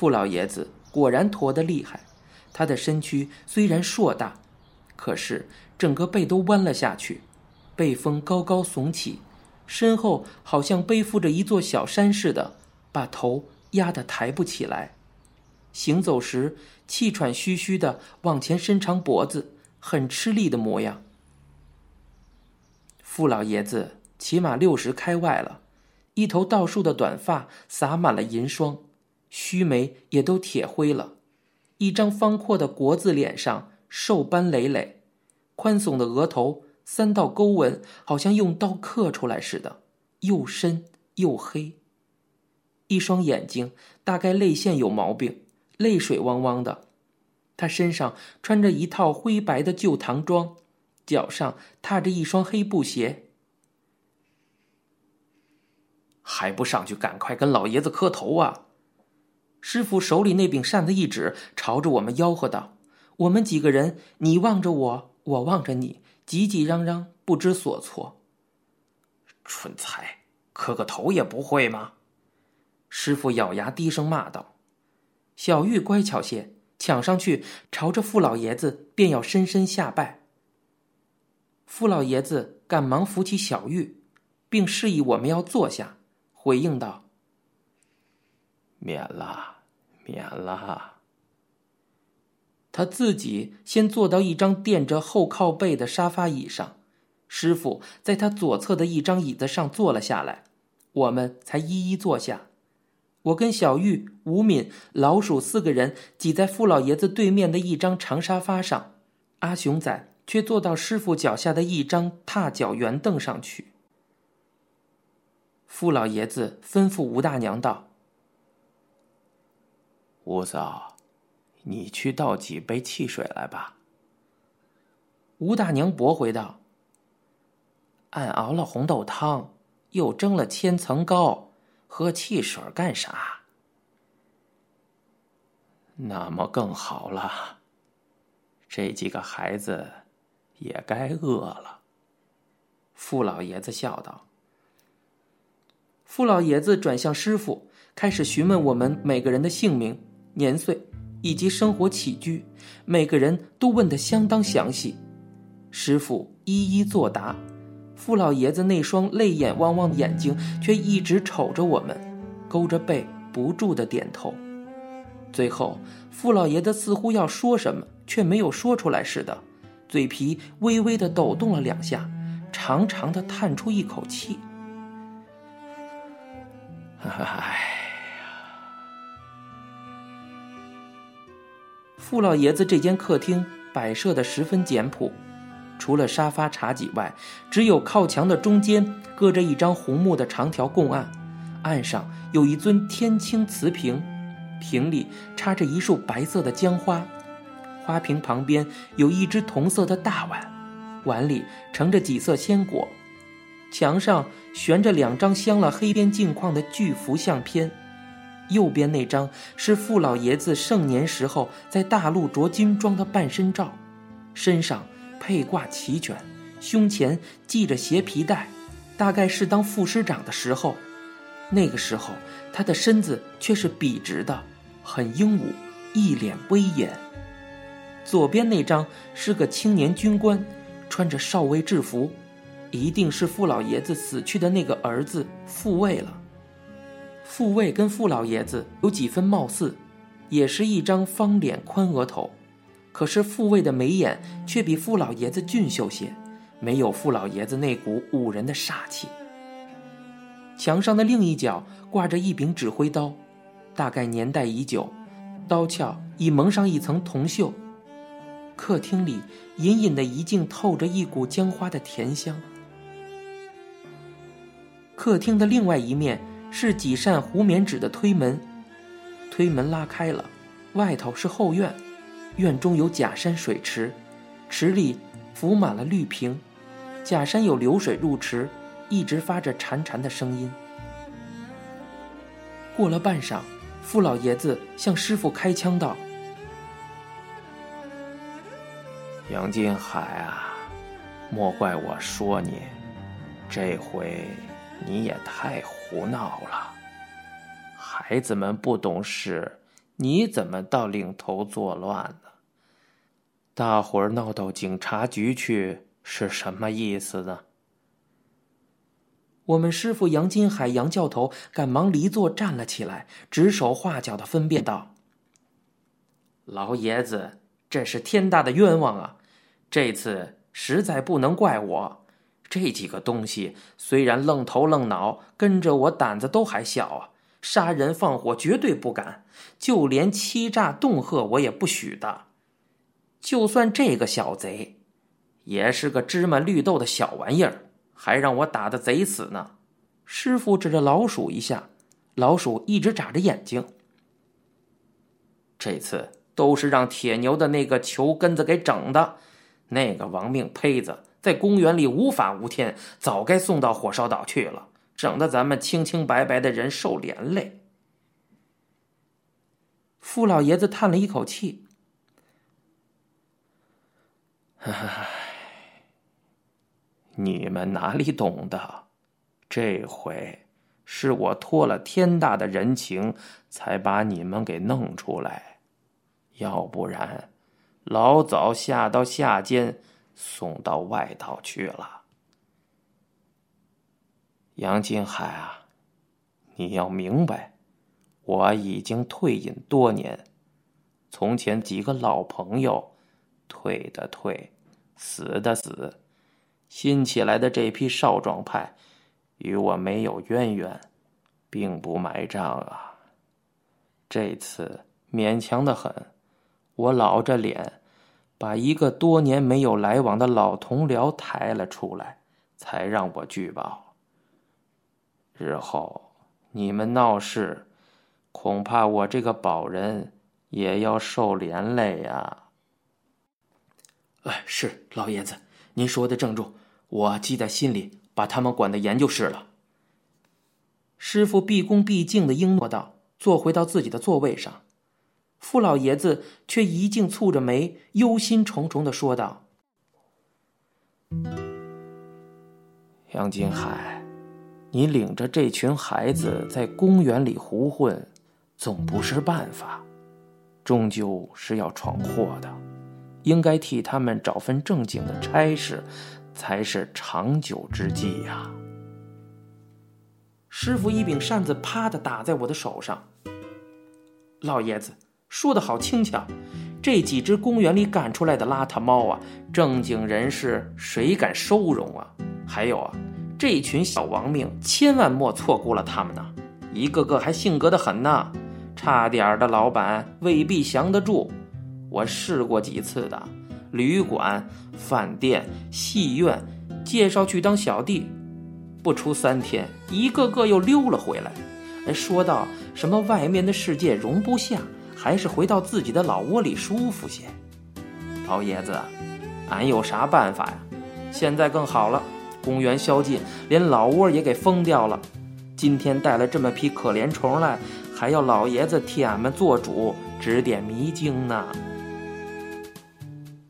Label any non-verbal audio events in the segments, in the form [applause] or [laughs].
傅老爷子果然驼得厉害，他的身躯虽然硕大，可是整个背都弯了下去，背峰高高耸起，身后好像背负着一座小山似的，把头压得抬不起来。行走时气喘吁吁的往前伸长脖子，很吃力的模样。傅老爷子起码六十开外了，一头倒竖的短发洒满了银霜，须眉也都铁灰了，一张方阔的国字脸上瘦斑累累，宽耸的额头三道沟纹好像用刀刻出来似的，又深又黑。一双眼睛大概泪腺有毛病。泪水汪汪的，他身上穿着一套灰白的旧唐装，脚上踏着一双黑布鞋，还不上去赶快跟老爷子磕头啊！师傅手里那柄扇子一指，朝着我们吆喝道：“我们几个人，你望着我，我望着你，挤挤嚷嚷，不知所措。蠢材，磕个头也不会吗？”师傅咬牙低声骂道。小玉乖巧些，抢上去朝着傅老爷子便要深深下拜。傅老爷子赶忙扶起小玉，并示意我们要坐下，回应道：“免了，免了。”他自己先坐到一张垫着后靠背的沙发椅上，师傅在他左侧的一张椅子上坐了下来，我们才一一坐下。我跟小玉、吴敏、老鼠四个人挤在傅老爷子对面的一张长沙发上，阿雄仔却坐到师傅脚下的一张踏脚圆凳上去。傅老爷子吩咐吴大娘道：“吴嫂，你去倒几杯汽水来吧。”吴大娘驳回道：“俺熬了红豆汤，又蒸了千层糕。”喝汽水干啥？那么更好了。这几个孩子也该饿了。傅老爷子笑道。傅老爷子转向师傅，开始询问我们每个人的姓名、年岁以及生活起居，每个人都问得相当详细。师傅一一作答。傅老爷子那双泪眼汪汪的眼睛却一直瞅着我们，勾着背不住的点头。最后，傅老爷子似乎要说什么，却没有说出来似的，嘴皮微微的抖动了两下，长长的叹出一口气：“ [laughs] 哎傅老爷子这间客厅摆设的十分简朴。除了沙发茶几外，只有靠墙的中间搁着一张红木的长条供案，案上有一尊天青瓷瓶，瓶里插着一束白色的姜花，花瓶旁边有一只铜色的大碗，碗里盛着几色鲜果，墙上悬着两张镶了黑边镜框的巨幅相片，右边那张是傅老爷子盛年时候在大陆着军装的半身照，身上。佩挂齐全，胸前系着斜皮带，大概是当副师长的时候。那个时候，他的身子却是笔直的，很英武，一脸威严。左边那张是个青年军官，穿着少尉制服，一定是傅老爷子死去的那个儿子复位了。傅卫跟傅老爷子有几分貌似，也是一张方脸宽额头。可是傅卫的眉眼却比傅老爷子俊秀些，没有傅老爷子那股唬人的煞气。墙上的另一角挂着一柄指挥刀，大概年代已久，刀鞘已蒙上一层铜锈。客厅里隐隐的一径透着一股姜花的甜香。客厅的另外一面是几扇糊棉纸的推门，推门拉开了，外头是后院。院中有假山水池，池里浮满了绿萍，假山有流水入池，一直发着潺潺的声音。过了半晌，傅老爷子向师傅开枪道：“杨金海啊，莫怪我说你，这回你也太胡闹了。孩子们不懂事，你怎么到领头作乱呢？大伙儿闹到警察局去是什么意思呢？我们师傅杨金海杨教头赶忙离座站了起来，指手画脚的分辨道：“老爷子，这是天大的冤枉啊！这次实在不能怪我。这几个东西虽然愣头愣脑，跟着我胆子都还小啊。”杀人放火绝对不敢，就连欺诈恫吓我也不许的。就算这个小贼，也是个芝麻绿豆的小玩意儿，还让我打的贼死呢。师傅指着老鼠一下，老鼠一直眨着眼睛。这次都是让铁牛的那个球根子给整的，那个亡命胚子在公园里无法无天，早该送到火烧岛去了。整得咱们清清白白的人受连累。傅老爷子叹了一口气：“唉，你们哪里懂得？这回是我托了天大的人情，才把你们给弄出来，要不然，老早下到下监，送到外道去了。”杨金海啊，你要明白，我已经退隐多年。从前几个老朋友，退的退，死的死，新起来的这批少壮派，与我没有渊源，并不买账啊。这次勉强的很，我老着脸，把一个多年没有来往的老同僚抬了出来，才让我拒保。日后你们闹事，恐怕我这个保人也要受连累呀。哎，是老爷子，您说的正中，我记在心里，把他们管得严就是了。师傅毕恭毕敬的应诺道，坐回到自己的座位上。傅老爷子却一径蹙着眉，忧心忡忡的说道：“杨金海。”你领着这群孩子在公园里胡混，总不是办法，终究是要闯祸的，应该替他们找份正经的差事，才是长久之计呀。师傅一柄扇子啪的打在我的手上。老爷子说的好轻巧，这几只公园里赶出来的邋遢猫啊，正经人士谁敢收容啊？还有啊。这群小亡命，千万莫错估了他们呐！一个个还性格的很呢，差点的老板未必降得住。我试过几次的，旅馆、饭店、戏院，介绍去当小弟，不出三天，一个个又溜了回来。哎，说到什么外面的世界容不下，还是回到自己的老窝里舒服些。老爷子，俺有啥办法呀？现在更好了。公园宵禁，连老窝也给封掉了。今天带了这么批可怜虫来，还要老爷子替俺们做主，指点迷津呢。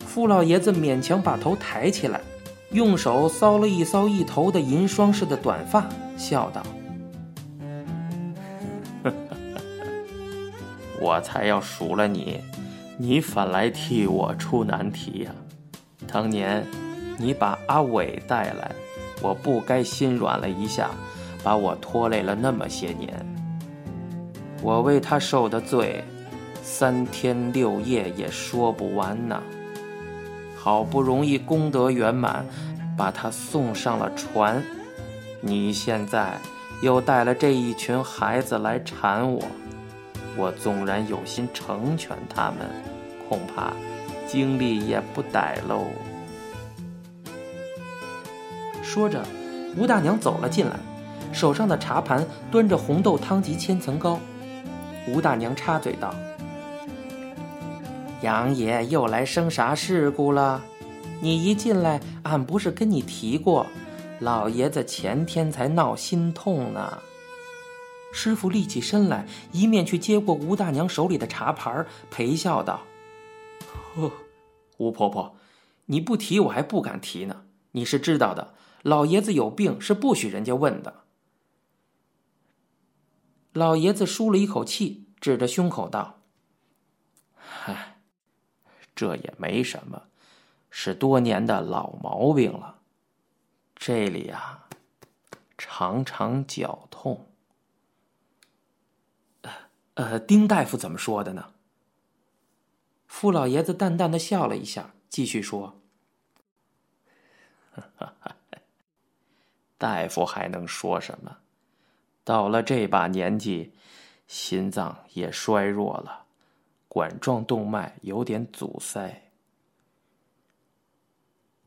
傅老爷子勉强把头抬起来，用手搔了一搔一头的银霜似的短发，笑道：“我才要数了你，你反来替我出难题呀！当年……”你把阿伟带来，我不该心软了一下，把我拖累了那么些年。我为他受的罪，三天六夜也说不完呢。好不容易功德圆满，把他送上了船，你现在又带了这一群孩子来缠我，我纵然有心成全他们，恐怕精力也不逮喽。说着，吴大娘走了进来，手上的茶盘端着红豆汤及千层糕。吴大娘插嘴道：“杨爷又来生啥事故了？你一进来，俺不是跟你提过，老爷子前天才闹心痛呢。”师傅立起身来，一面去接过吴大娘手里的茶盘，陪笑道：“呵，吴婆婆，你不提我还不敢提呢。你是知道的。”老爷子有病是不许人家问的。老爷子舒了一口气，指着胸口道：“嗨，这也没什么，是多年的老毛病了。这里啊，常常绞痛。呃，丁大夫怎么说的呢？傅老爷子淡淡的笑了一下，继续说：“ [laughs] 大夫还能说什么？到了这把年纪，心脏也衰弱了，管状动脉有点阻塞。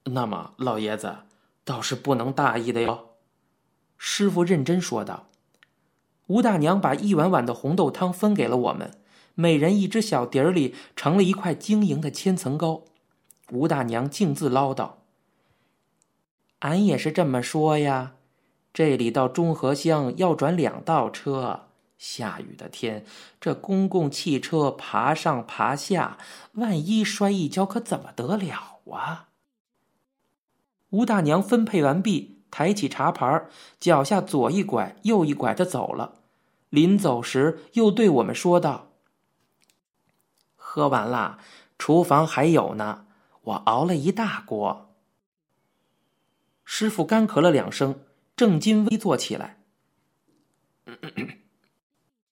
那么，老爷子倒是不能大意的哟。”师傅认真说道。吴大娘把一碗碗的红豆汤分给了我们，每人一只小碟儿里盛了一块晶莹的千层糕。吴大娘径自唠叨：“俺也是这么说呀，这里到中和乡要转两道车，下雨的天，这公共汽车爬上爬下，万一摔一跤，可怎么得了啊？”吴大娘分配完毕。抬起茶盘，脚下左一拐，右一拐的走了。临走时，又对我们说道：“喝完了，厨房还有呢，我熬了一大锅。”师傅干咳了两声，正襟危坐起来。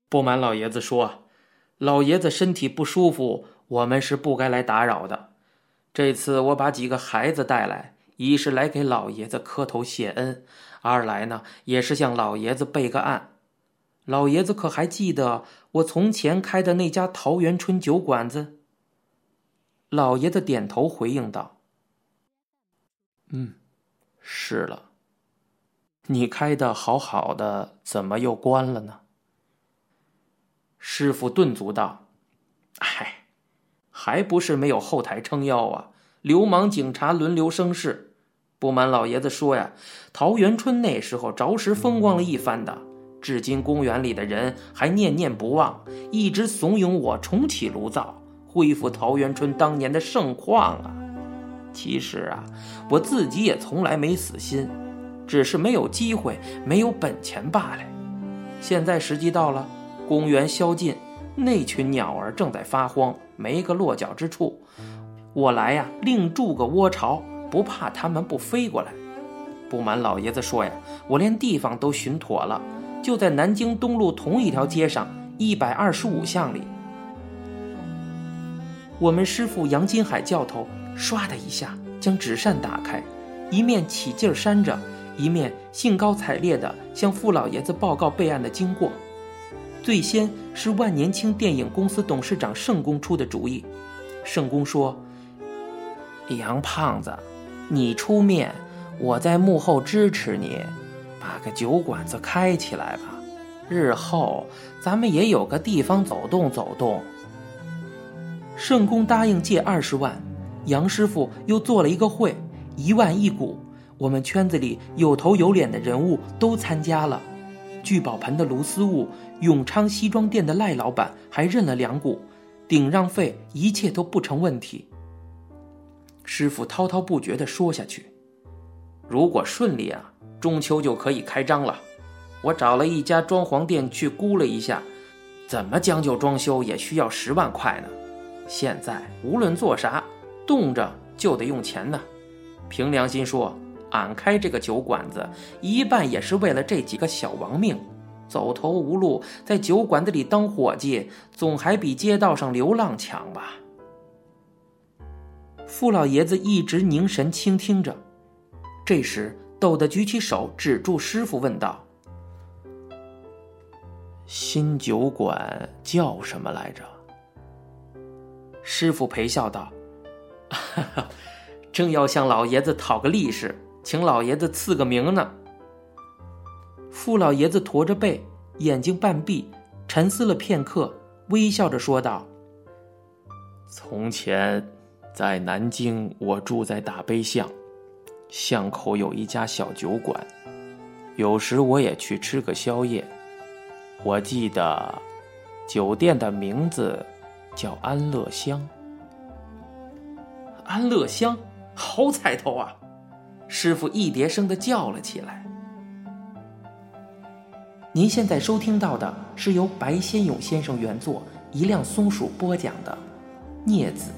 不瞒老爷子说，老爷子身体不舒服，我们是不该来打扰的。这次我把几个孩子带来。一是来给老爷子磕头谢恩，二来呢也是向老爷子备个案。老爷子可还记得我从前开的那家桃源春酒馆子？老爷子点头回应道：“嗯，是了。你开的好好的，怎么又关了呢？”师傅顿足道：“哎，还不是没有后台撑腰啊！流氓警察轮流生事。”不瞒老爷子说呀，桃源春那时候着实风光了一番的，至今公园里的人还念念不忘，一直怂恿我重启炉灶，恢复桃源春当年的盛况啊。其实啊，我自己也从来没死心，只是没有机会，没有本钱罢了。现在时机到了，公园宵禁，那群鸟儿正在发慌，没个落脚之处，我来呀，另筑个窝巢。不怕他们不飞过来。不瞒老爷子说呀，我连地方都寻妥了，就在南京东路同一条街上一百二十五巷里。我们师傅杨金海教头唰的一下将纸扇打开，一面起劲扇着，一面兴高采烈地向傅老爷子报告备案的经过。最先是万年青电影公司董事长盛公出的主意。盛公说：“杨胖子。”你出面，我在幕后支持你，把个酒馆子开起来吧。日后咱们也有个地方走动走动。圣公答应借二十万，杨师傅又做了一个会，一万一股。我们圈子里有头有脸的人物都参加了，聚宝盆的卢思悟，永昌西装店的赖老板还认了两股，顶让费一切都不成问题。师傅滔滔不绝地说下去：“如果顺利啊，中秋就可以开张了。我找了一家装潢店去估了一下，怎么将就装修也需要十万块呢。现在无论做啥，动着就得用钱呢。凭良心说，俺开这个酒馆子，一半也是为了这几个小亡命。走投无路，在酒馆子里当伙计，总还比街道上流浪强吧。”傅老爷子一直凝神倾听着，这时陡地举起手指住师傅，问道：“新酒馆叫什么来着？”师傅陪笑道：“，正要向老爷子讨个利是，请老爷子赐个名呢。”傅老爷子驼着背，眼睛半闭，沉思了片刻，微笑着说道：“从前。”在南京，我住在大悲巷，巷口有一家小酒馆，有时我也去吃个宵夜。我记得酒店的名字叫安乐乡。安乐乡，好彩头啊！师傅一叠声的叫了起来。您现在收听到的是由白先勇先生原作，一辆松鼠播讲的。镊子